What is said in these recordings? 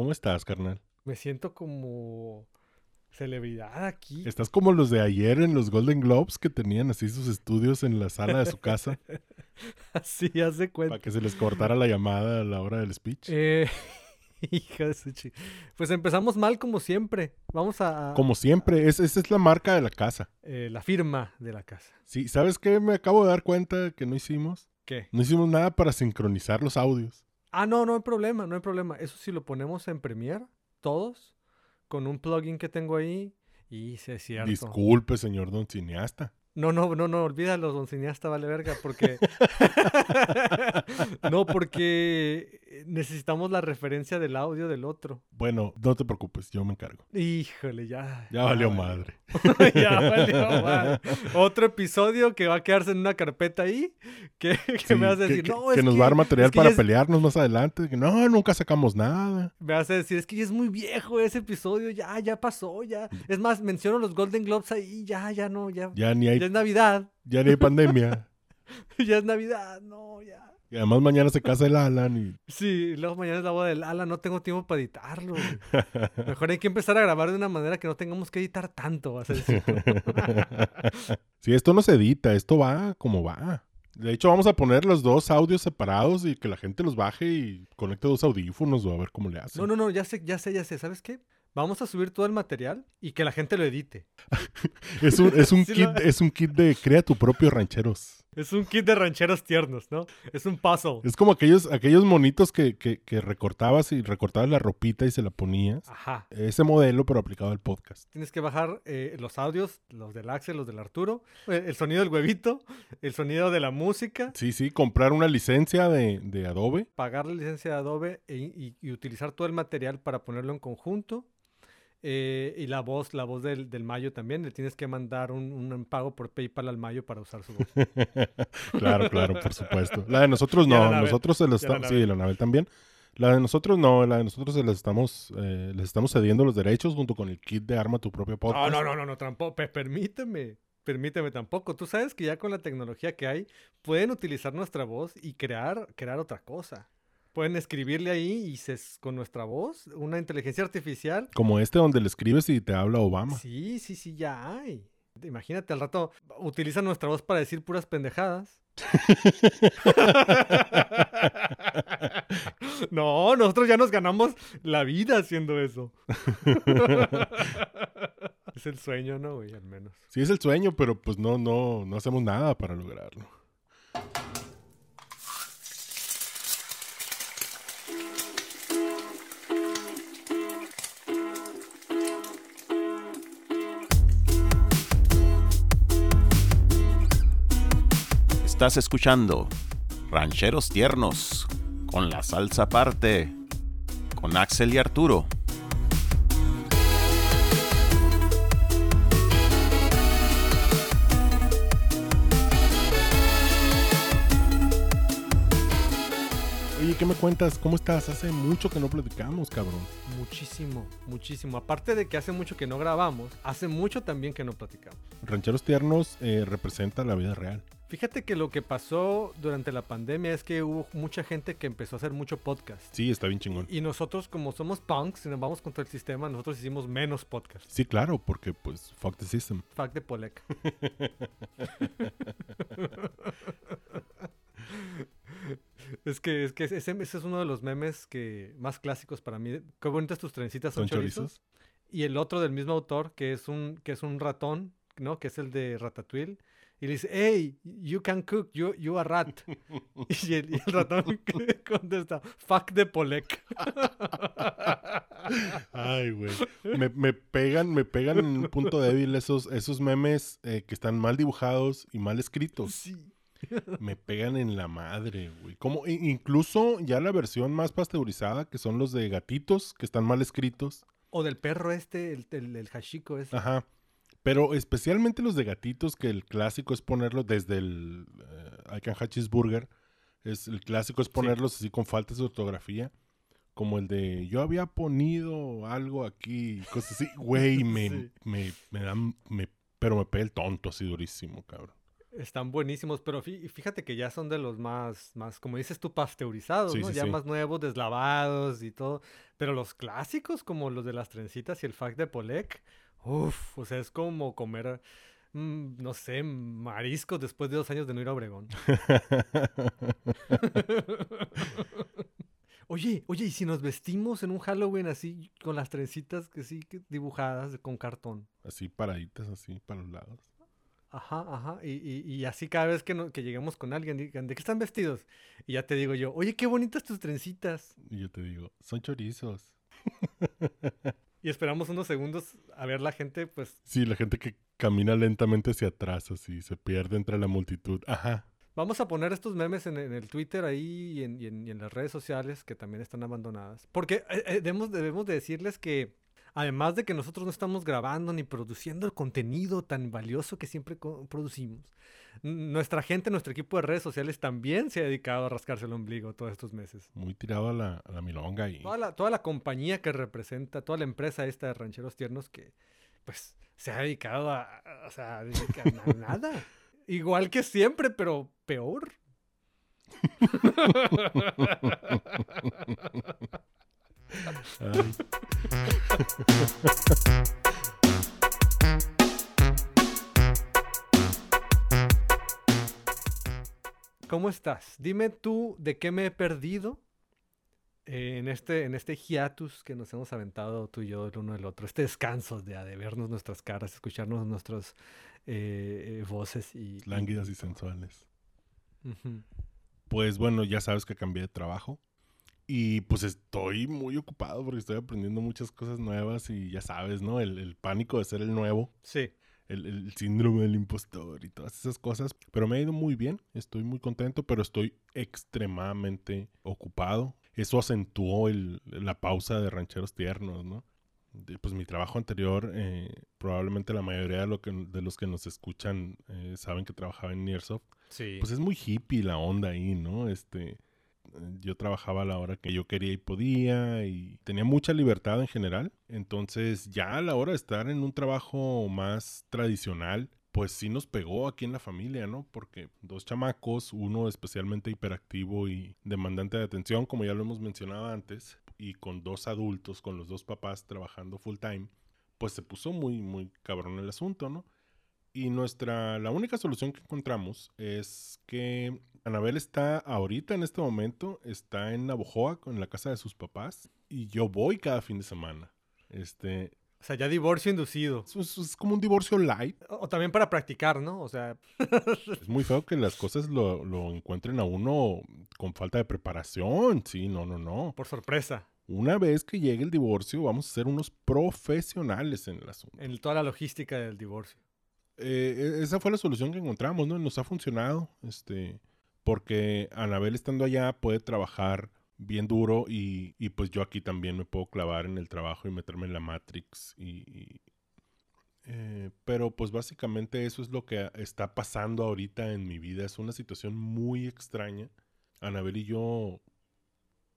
¿Cómo estás, carnal? Me siento como celebridad aquí. Estás como los de ayer en los Golden Globes que tenían así sus estudios en la sala de su casa Así, haz de cuenta. para que se les cortara la llamada a la hora del speech. Eh, hija de su chi- Pues empezamos mal como siempre. Vamos a... Como siempre, es- esa es la marca de la casa. eh, la firma de la casa. Sí, ¿sabes qué? Me acabo de dar cuenta que no hicimos. ¿Qué? No hicimos nada para sincronizar los audios. Ah, no, no hay problema, no hay problema. Eso sí lo ponemos en Premiere, todos, con un plugin que tengo ahí. Y sí es cierto. Disculpe, señor don cineasta. No, no, no, no, olvídalo, don cineasta, vale verga, porque... no, porque necesitamos la referencia del audio del otro. Bueno, no te preocupes, yo me encargo. Híjole, ya. Ya valió madre. ya valió madre. Otro episodio que va a quedarse en una carpeta ahí, que, que Sí, me vas a decir, que, no, que es nos que- va a dar material es para es- pelearnos más adelante. Que no, nunca sacamos nada. Me vas a decir, es que ya es muy viejo ese episodio, ya, ya pasó, ya. Es más, menciono los Golden Globes ahí, ya, ya no, ya. Ya ni hay, Ya es Navidad, ya ni hay pandemia. ya es Navidad, no, ya. Y además mañana se casa el Alan y Sí, luego mañana es la boda del ala, no tengo tiempo para editarlo. güey. Mejor hay que empezar a grabar de una manera que no tengamos que editar tanto, vas a decir. Sí, esto no se edita, esto va como va. De hecho, vamos a poner los dos audios separados y que la gente los baje y conecte dos audífonos o a ver cómo le hace. No, no, no, ya sé, ya sé, ya sé, ¿sabes qué? Vamos a subir todo el material y que la gente lo edite. Es un, es un Sí kit, lo- es un kit de crea tu propio rancheros. Es un kit de rancheros tiernos, ¿no? Es un puzzle. Es como aquellos, aquellos monitos que, que, que recortabas y recortabas la ropita y se la ponías. Ajá. Ese modelo, pero aplicado al podcast. Tienes que bajar eh, los audios, los del Axel, los del Arturo, eh, el sonido del huevito, el sonido de la música, Sí, sí, comprar una licencia de, de Adobe. pagar la licencia de Adobe e- y, y utilizar todo el material para ponerlo en conjunto. Eh, y la voz, la voz del, del Mayo también, le tienes que mandar un, un pago por PayPal al Mayo para usar su voz. Claro, claro, por supuesto. La de nosotros la no, Anabel. nosotros se la la estamos, sí, la Anabel también. La de nosotros no, la de nosotros se la estamos, eh, les estamos cediendo los derechos junto con el kit de Arma tu propio podcast. No, no, no, no, no, tampoco, pe- permíteme, permíteme tampoco. Tú sabes que ya con la tecnología que hay, pueden utilizar nuestra voz y crear, crear otra cosa. Pueden escribirle ahí y se, con nuestra voz, una inteligencia artificial. Como este donde le escribes y te habla Obama. Sí, sí, sí, ya hay. Imagínate, al rato utilizan nuestra voz para decir puras pendejadas. no, nosotros ya nos ganamos la vida haciendo eso. es el sueño, ¿no, güey? Al menos. Sí es el sueño, pero pues no, no, no hacemos nada para lograrlo. Estás escuchando Rancheros Tiernos con la salsa aparte con Axel y Arturo. Oye, ¿qué me cuentas? ¿Cómo estás? Hace mucho que no platicamos, cabrón. Muchísimo, muchísimo. Aparte de que hace mucho que no grabamos, hace mucho también que no platicamos. Rancheros Tiernos eh, representa la vida real. Fíjate que lo que pasó durante la pandemia es que hubo mucha gente que empezó a hacer mucho podcast. Sí, está bien chingón. Y nosotros, como somos punks y nos vamos contra el sistema, nosotros hicimos menos podcast. Sí, claro, porque pues fuck the system. Fact de Polek. es que, es que ese, ese es uno de los memes que más clásicos para mí. Qué bonitas tus trencitas son, ¿Son chorizos. chorizos? Y el otro del mismo autor, que es un, que es un ratón, ¿no? Que es el de Ratatouille. Y le dice, hey, you can cook, you, you a rat. y, el, y el ratón contesta, fuck de Polek. Ay, güey. Me, me pegan, me pegan en un punto débil esos, esos memes eh, que están mal dibujados y mal escritos. sí. Me pegan en la madre, güey. Como incluso ya la versión más pasteurizada, que son los de gatitos, que están mal escritos. O del perro este, el, el, el hashiko ese. Ajá. Pero especialmente los de gatitos, que el clásico es ponerlo desde el eh, I Can Hachis Burger. Es, el clásico es ponerlos así con faltas de ortografía. Como el de yo había ponido algo aquí, cosas así. Güey, me, Sí. me, me dan. Me, pero me pega el tonto así durísimo, cabrón. Están buenísimos, pero fí- fíjate que ya son de los más, más, como dices tú, pasteurizados, Sí, ¿no? sí, ya sí. más nuevos, deslavados y todo. Pero los clásicos, como los de las trencitas y el fac de Polek, uff, o sea, es como comer, mm, no sé, mariscos después de dos años de no ir a Obregón. Oye, oye, ¿y si nos vestimos en un Halloween así, con las trencitas que sí, que dibujadas con cartón? así paraditas, así para los lados. Ajá, ajá. Y, y- y así cada vez que, no- que lleguemos con alguien, digan, ¿de qué están vestidos? Y ya te digo yo, oye, qué bonitas tus trencitas. Y yo te digo, son chorizos. Y esperamos unos segundos a ver la gente, pues Sí, la gente que camina lentamente hacia atrás, así, se pierde entre la multitud. Ajá. vamos a poner estos memes en, en el Twitter ahí y en, y en- y en las redes sociales que también están abandonadas. Porque eh, eh, debemos, debemos de decirles que además de que nosotros no estamos grabando ni produciendo el contenido tan valioso que siempre producimos, n- nuestra gente, nuestro equipo de redes sociales también se ha dedicado a rascarse el ombligo todos estos meses. Muy tirado a la, a la milonga y Toda la, toda la compañía que representa, toda la empresa esta de rancheros tiernos que, pues, se ha dedicado a, o sea, a nada. Igual que siempre, pero peor. Ay, ¿Cómo estás? Dime tú de qué me he perdido en este, en este hiatus que nos hemos aventado tú y yo el uno del otro. Este descanso de, de vernos nuestras caras, escucharnos nuestras eh, eh, voces y... lánguidas y sensuales. Pues bueno, ya sabes que cambié de trabajo. Y pues estoy muy ocupado porque estoy aprendiendo muchas cosas nuevas y ya sabes, ¿no? El, el pánico de ser el nuevo, Sí. el, el síndrome del impostor y todas esas cosas. Pero me ha ido muy bien, estoy muy contento, pero estoy extremadamente ocupado. Eso acentuó el- la pausa de rancheros tiernos, ¿no? De, pues mi trabajo anterior, eh, probablemente la mayoría de, lo que, de los que nos escuchan eh, saben que trabajaba en Nearsoft Sí. pues es muy hippie la onda ahí, ¿no? Este, yo trabajaba a la hora que yo quería y podía y tenía mucha libertad en general. Entonces ya a la hora de estar en un trabajo más tradicional, pues sí nos pegó aquí en la familia, ¿no? Porque dos chamacos, uno especialmente hiperactivo y demandante de atención, como ya lo hemos mencionado antes, y con dos adultos, con los dos papás trabajando full time, pues se puso muy, muy cabrón el asunto, ¿no? Y nuestra, la única solución que encontramos es que Anabel está ahorita en este momento, está en Navojoa con la casa de sus papás y yo voy cada fin de semana. Este, O sea, ya divorcio inducido. es, es- como un divorcio light. O, o también para practicar, ¿no? O sea, Es muy feo que las cosas lo, lo encuentren a uno con falta de preparación. Sí, no, no, no. por sorpresa. Una vez que llegue el divorcio, vamos a ser unos profesionales en el asunto. En toda la logística del divorcio. Eh, e- esa fue la solución que encontramos, ¿no? Nos ha funcionado, este, porque Anabel estando allá puede trabajar bien duro y, y pues yo aquí también me puedo clavar en el trabajo y meterme en la Matrix y... eh, pero pues básicamente eso es lo que está pasando ahorita en mi vida. Es una situación muy extraña. Anabel y yo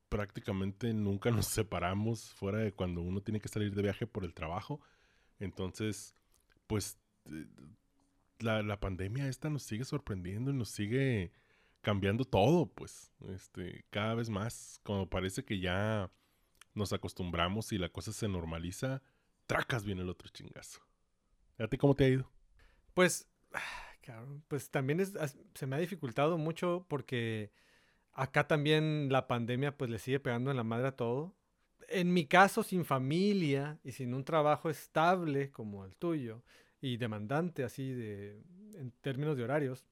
prácticamente nunca nos separamos fuera de cuando uno tiene que salir de viaje por el trabajo. Entonces, pues la, la pandemia esta nos sigue sorprendiendo y nos sigue cambiando todo, pues, este, cada vez más. Como parece que ya nos acostumbramos y la cosa se normaliza, tracas viene el otro chingazo. ¿A ti cómo te ha ido? Pues, pues también se me ha dificultado mucho porque acá también la pandemia pues le sigue pegando en la madre a todo. En mi caso, sin familia y sin un trabajo estable como el tuyo y demandante así de en términos de horarios,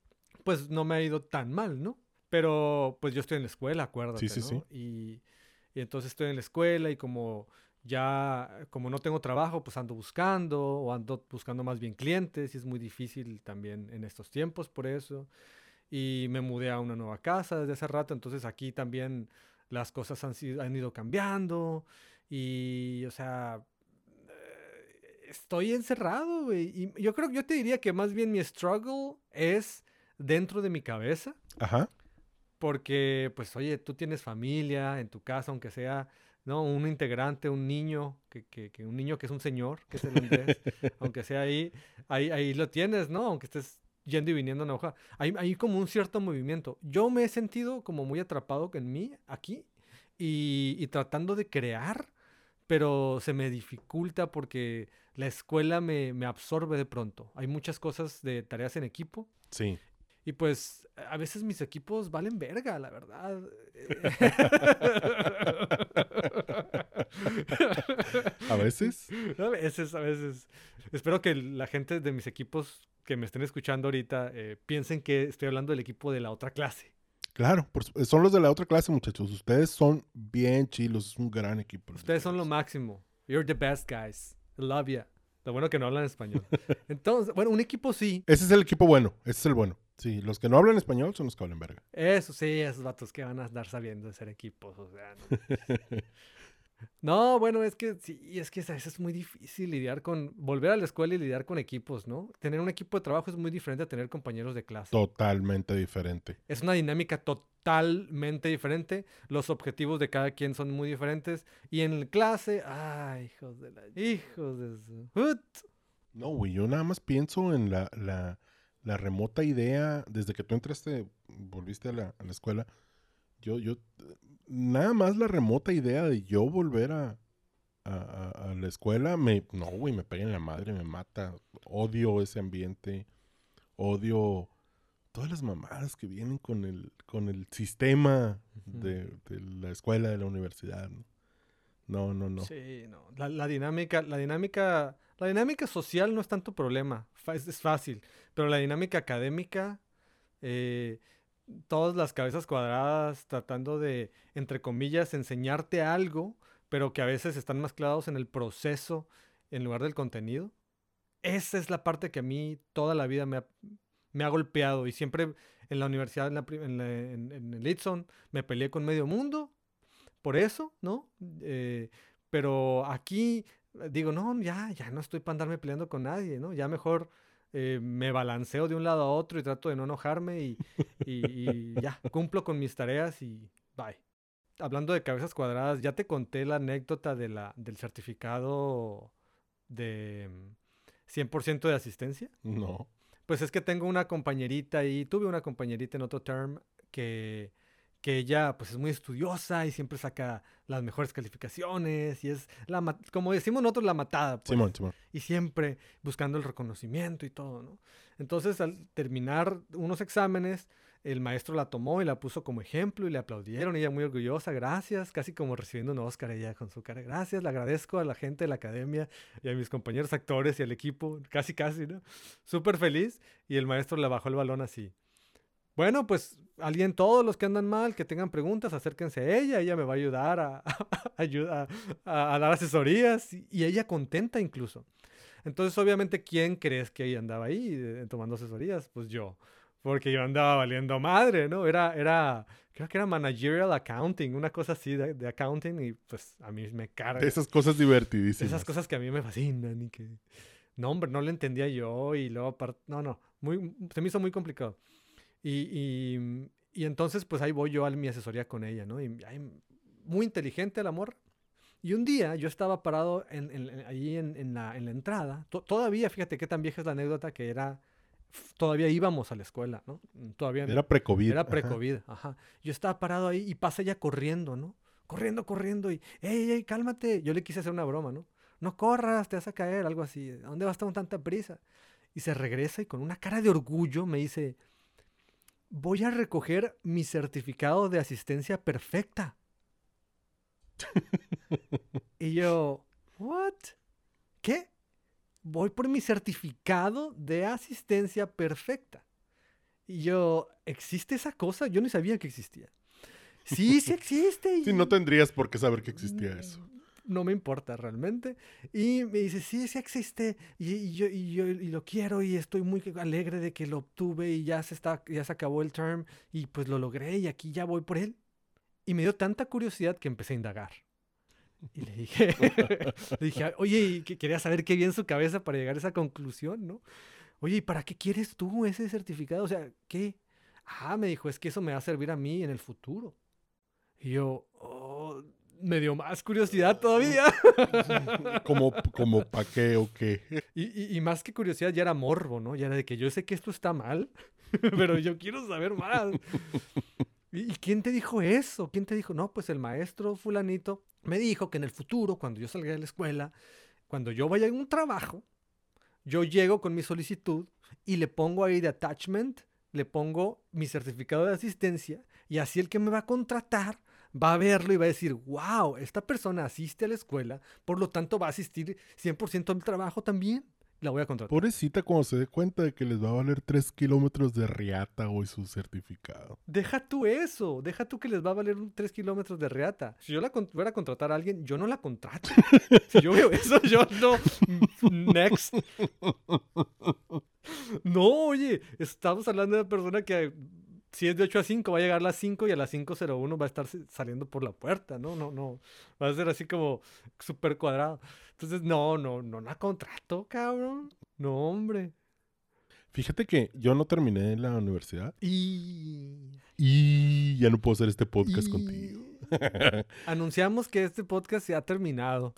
pues no me ha ido tan mal, ¿no? Pero pues yo estoy en la escuela, acuérdate, sí, ¿no? sí. Y, y entonces estoy en la escuela y como ya, como no tengo trabajo, pues ando buscando o ando buscando más bien clientes y es muy difícil también en estos tiempos por eso. Y me mudé a una nueva casa desde hace rato, entonces aquí también las cosas han, sido- han ido cambiando y, o sea, estoy encerrado, güey. Y yo creo que yo te diría que más bien mi struggle es dentro de mi cabeza. Ajá. Porque, pues, oye, tú tienes familia en tu casa, aunque sea, ¿no? Un integrante, un niño, que, que, que un niño que es un señor, que es el Andrés, aunque sea ahí, ahí, ahí lo tienes, ¿no? Aunque estés yendo y viniendo en hoja. Hay, hay como un cierto movimiento. Yo me he sentido como muy atrapado en mí aquí y, y tratando de crear, pero se me dificulta porque la escuela me, me absorbe de pronto. Hay muchas cosas de tareas en equipo Sí. y pues a veces mis equipos valen verga, la verdad. A veces. A veces, a veces. Espero que la gente de mis equipos que me estén escuchando ahorita eh, piensen que estoy hablando del equipo de la otra clase. Claro, por son los de la otra clase, muchachos. Ustedes son bien chilos, es un gran equipo. Ustedes son lo máximo. You're the best guys. I love ya. Lo bueno que no hablan español. Entonces, bueno, un equipo sí. Ese es el equipo bueno, ese es el bueno. Sí, los que no hablan español son los que hablan verga. Eso sí, esos vatos que van a andar sabiendo de ser equipos. O sea, no. No, bueno, es que sí, es que a veces es muy difícil lidiar con, volver a la escuela y lidiar con equipos, ¿no? Tener un equipo de trabajo es muy diferente a tener compañeros de clase. Totalmente diferente. Es una dinámica totalmente diferente. Los objetivos de cada quien son muy diferentes. Y en clase, ay, hijos de la... Hijos de su... No, güey, yo nada más pienso en la, la, la remota idea, desde que tú entraste, volviste a la, a la escuela, yo, yo, nada más la remota idea de yo volver a, a, a- la escuela, me, no, güey, me pega en la madre, me mata, odio ese ambiente, odio todas las mamadas que vienen con el, con el sistema de, de la escuela, de la universidad, ¿no? No, no, no. Sí, no. La, la dinámica, la dinámica, la dinámica social no es tanto problema. Es, es fácil. Pero la dinámica académica, eh, todas las cabezas cuadradas tratando de, entre comillas, enseñarte algo, pero que a veces están más en el proceso en lugar del contenido. Esa es la parte que a mí toda la vida me ha, golpeado. Y siempre en la universidad, en, la en, el Itson, me peleé con medio mundo por eso, ¿no? Eh, pero aquí digo, no, ya, ya no estoy para andarme peleando con nadie, ¿no? Ya mejor eh, me balanceo de un lado a otro y trato de no enojarme y, y- y ya, cumplo con mis tareas y bye. Hablando de cabezas cuadradas, ya te conté la anécdota de la, del certificado de mm, 100% de asistencia. No. Pues es que tengo una compañerita ahí, tuve una compañerita en otro term que, que ella pues es muy estudiosa y siempre saca las mejores calificaciones y es, la, como decimos nosotros, la matada. pues, Simón, Simón. y siempre buscando el reconocimiento y todo, ¿no? Entonces al terminar unos exámenes, el maestro la tomó y la puso como ejemplo y le aplaudieron, ella muy orgullosa, gracias, casi como recibiendo un Oscar ella con su cara, gracias, le agradezco a la gente de la academia y a mis compañeros actores y al equipo, casi casi, ¿no? Súper feliz y el maestro le bajó el balón así. Bueno, pues alguien, todos los que andan mal, que tengan preguntas, acérquense a ella, ella me va a ayudar a, a, a dar asesorías y, y ella contenta incluso. Entonces, obviamente, ¿quién crees que ella andaba ahí eh, tomando asesorías? Pues yo, porque yo andaba valiendo madre, ¿no? Era, era, creo que era managerial accounting, una cosa así de, de accounting y pues a mí me carga. Esas cosas divertidísimas. Esas cosas que a mí me fascinan y que... No, hombre, no lo entendía yo y luego... No, no, muy, se me hizo muy complicado. Y, y, y entonces pues ahí voy yo a mi asesoría con ella, ¿no? Y ahí, muy inteligente el amor. Y un día yo estaba parado en, en- ahí en, en la, en la entrada. To- todavía, fíjate qué tan vieja es la anécdota que era... Todavía íbamos a la escuela, ¿no? Todavía Era pre-COVID. era ajá. pre-COVID, ajá. Yo estaba parado ahí y pasa ella corriendo, ¿no? Corriendo, corriendo y, ey, ey, cálmate. Yo le quise hacer una broma, ¿no? No corras, te vas a caer, algo así. ¿A dónde vas con tanta prisa? Y se regresa y con una cara de orgullo me dice, voy a recoger mi certificado de asistencia perfecta. y yo, ¿what? ¿Qué? Voy por mi certificado de asistencia perfecta. Y yo, ¿existe esa cosa? Yo ni sabía que existía. Sí, sí existe. Sí, y- no tendrías por qué saber que existía eso. No me importa realmente. Y me dice, sí, sí existe. Y, yo, y yo y lo quiero y estoy muy alegre de que lo obtuve y ya se, está, ya se acabó el term y pues lo logré y aquí ya voy por él. Y me dio tanta curiosidad que empecé a indagar. Y le dije, le dije, oye, y que quería saber qué había en su cabeza para llegar a esa conclusión, ¿no? Oye, ¿y para qué quieres tú ese certificado? O sea, ¿qué? Ah, me dijo, es que eso me va a servir a mí en el futuro. Y yo, "Oh, me dio más curiosidad todavía. como, como pa' qué o qué. Y, y- y más que curiosidad, ya era morbo, ¿no? Ya era de que yo sé que esto está mal, pero yo quiero saber más. ¿Y, y quién te dijo eso? ¿Quién te dijo? No, pues el maestro fulanito me dijo que en el futuro, cuando yo salga de la escuela, cuando yo vaya a un trabajo, yo llego con mi solicitud y le pongo ahí de attachment, le pongo mi certificado de asistencia y así el que me va a contratar va a verlo y va a decir, wow, esta persona asiste a la escuela, por lo tanto va a asistir 100% al trabajo también. La voy a contratar. Pobrecita cuando se dé cuenta de que les va a valer 3 kilómetros de riata hoy su certificado. Deja tú eso, deja tú que les va a valer un 3 kilómetros de reata. Si yo la fuera a contratar a alguien, yo no la contrato. si yo veo eso, yo no. Next. No, oye, estamos hablando de una persona que si es de 8 a 5 va a llegar a las 5 y a las 5.01 va a estar saliendo por la puerta, ¿no? No, no. Va a ser así como súper cuadrado. Entonces, no, no, no la contrato, cabrón. No, hombre. Fíjate que yo no terminé la universidad Y... y ya no puedo hacer este podcast Y- contigo. Anunciamos que este podcast se ha terminado.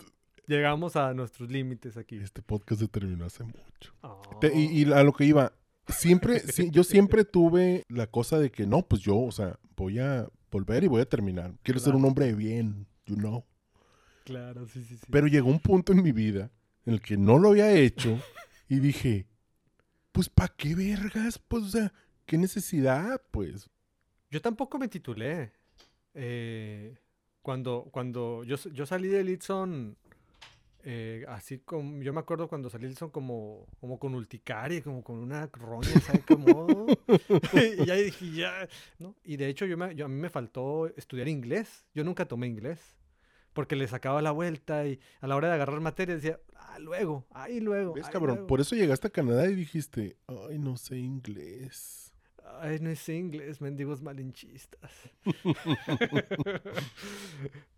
Llegamos a nuestros límites aquí. Este podcast se terminó hace mucho. Oh. Te- y, y a lo que iba, siempre, sí, yo siempre tuve la cosa de que no, pues yo, o sea, voy a volver y voy a terminar. Quiero ser un hombre de bien, you know. Claro, sí, sí, sí. Pero llegó un punto en mi vida en el que no lo había hecho y dije, pues ¿para qué vergas? Pues, o sea, ¿qué necesidad? Pues, Yo tampoco me titulé. Eh, cuando, cuando yo, yo salí de Litson, eh, así como, yo me acuerdo cuando salí Litson como, como con urticaria, como con una roña, ¿sabes cómo? y ya dije, ya, ¿no? Y de hecho yo me, yo- a mí me faltó estudiar inglés. Yo nunca tomé inglés. Porque le sacaba la vuelta y a la hora de agarrar materia decía, ah, luego, ahí luego. ¿ves, ahí cabrón? luego". Por eso llegaste a Canadá y dijiste, ay, no sé inglés. Ay, no sé inglés, mendigos malinchistas.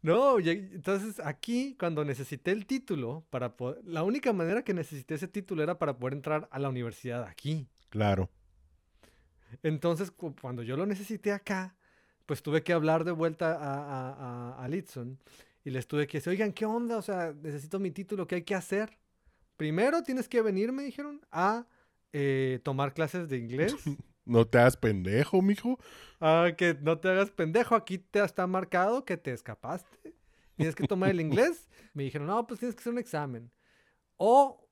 no, entonces aquí, cuando necesité el título, para poder, la única manera que necesité ese título era para poder entrar a la universidad aquí. Claro. Entonces, cu- cuando yo lo necesité acá, pues tuve que hablar de vuelta a, a, a, a Litson y les tuve que decir, oigan, ¿qué onda? O sea, necesito mi título, ¿qué hay que hacer? Primero tienes que venir, me dijeron, a eh, tomar clases de inglés. No te hagas pendejo, mijo. Ah, que no te hagas pendejo, aquí te está marcado que te escapaste. Tienes que tomar el inglés. Me dijeron, no, pues tienes que hacer un examen. O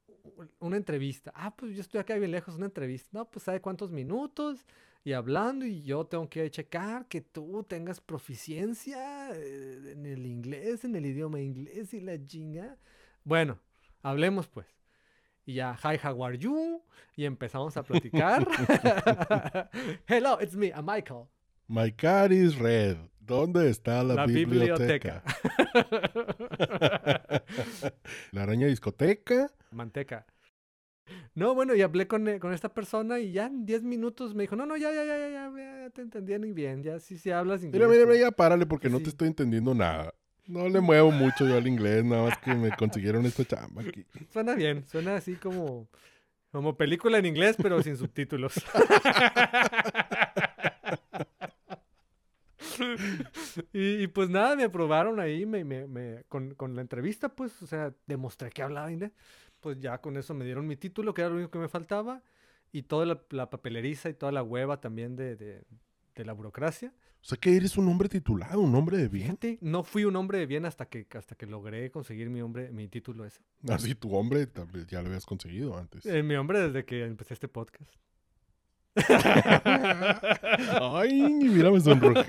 una entrevista. Ah, pues yo estoy acá bien lejos, una entrevista. No, pues sabe cuántos minutos y hablando y yo tengo que checar que tú tengas proficiencia eh, en el inglés, en el idioma inglés y la chinga. Bueno, hablemos pues. Y ya, hi, how are you? Y empezamos a platicar. Hello, it's me, I'm Michael. My car is red. ¿Dónde está la, La biblioteca? la araña discoteca. Manteca. No, bueno, y hablé con, eh, con esta persona y ya en 10 minutos me dijo, no, no, ya, ya, ya, ya, ya, ya te entendía muy bien, ya sí, sí hablas inglés. Mira, mira, pues". mira, ya párale porque no Sí. te estoy entendiendo nada. No le muevo mucho yo al inglés, nada más que me consiguieron esta chamba aquí. Suena bien, suena así como, como película en inglés, pero sin subtítulos. y, pues nada, me aprobaron ahí me, me- me- con, con la entrevista, pues, o sea, demostré que hablaba inglés. Pues ya con eso me dieron mi título, que era lo único que me faltaba, y toda la, papeleriza y toda la hueva también de- de la burocracia. O sea que eres un hombre titulado, un hombre de bien. Fíjate, no fui un hombre de bien hasta que, hasta que logré conseguir mi, hombre, mi título ese. Así tu hombre ya lo habías conseguido antes. Eh, mi hombre desde que empecé este podcast. Ay, mira, me sonrojé.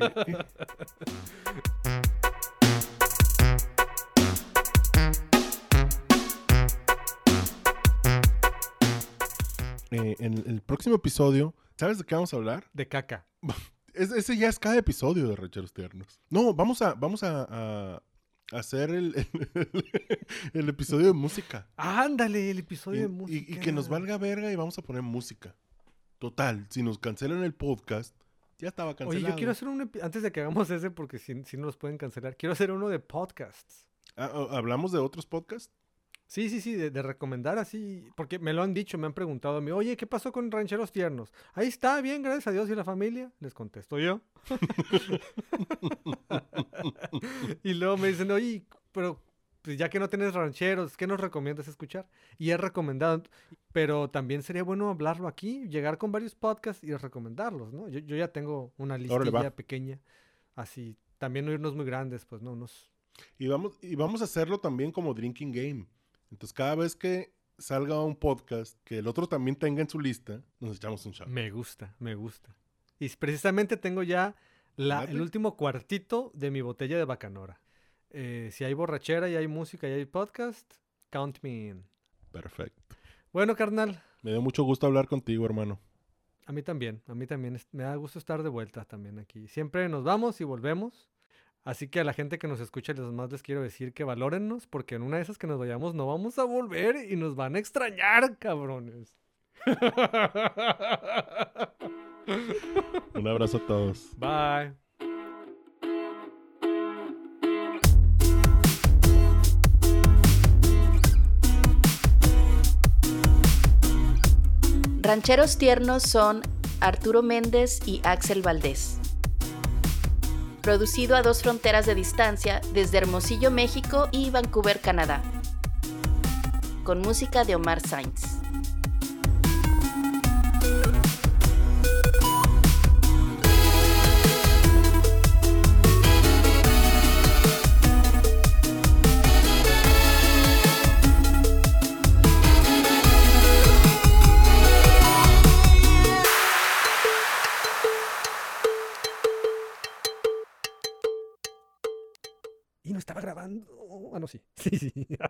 Eh, en el próximo episodio, ¿sabes de qué vamos a hablar? De caca. Es- ese ya es cada episodio de Rancheros Tiernos. No, vamos a, vamos a, a hacer el, el, el episodio de música. Ándale, el episodio Y, de música. y que nos valga verga y vamos a poner música. Total, si nos cancelan el podcast, ya estaba cancelado. Oye, yo quiero hacer un antes de que hagamos ese, porque si, si no los pueden cancelar, quiero hacer uno de podcasts. Ah, ¿Hablamos de otros podcasts? Sí, sí, sí, de, de recomendar así, porque me lo han dicho, me han preguntado a mí, oye, ¿qué pasó con Rancheros Tiernos? Ahí está, bien, gracias a Dios y la familia. Les contesto yo. y luego me dicen, oye, pero pues ya que no tienes rancheros, ¿qué nos recomiendas escuchar? Y he recomendado, pero también sería bueno hablarlo aquí, llegar con varios podcasts y recomendarlos, ¿no? Yo, yo ya tengo una listilla pequeña, así, también no irnos muy grandes, pues no, unos... Y vamos, y vamos a hacerlo también como drinking game. Entonces, cada vez que salga un podcast que el otro también tenga en su lista, nos echamos un shot. Me gusta, me gusta. Y precisamente tengo ya la- el último cuartito de mi botella de bacanora. Eh, si hay borrachera y hay música y hay podcast, count me in. Perfecto. Bueno, carnal, Me dio mucho gusto hablar contigo, hermano. a mí también, a mí también me da gusto estar de vuelta también aquí. Siempre nos vamos y volvemos. Así que a la gente que nos escucha, les más les quiero decir que valórennos, porque en una de esas que nos vayamos no vamos a volver y nos van a extrañar, cabrones. Un abrazo a todos. Bye. Rancheros tiernos son Arturo Méndez y Axel Valdés. Producido a dos fronteras de distancia desde Hermosillo, México y Vancouver, Canadá. Con música de Omar Sainz. Y no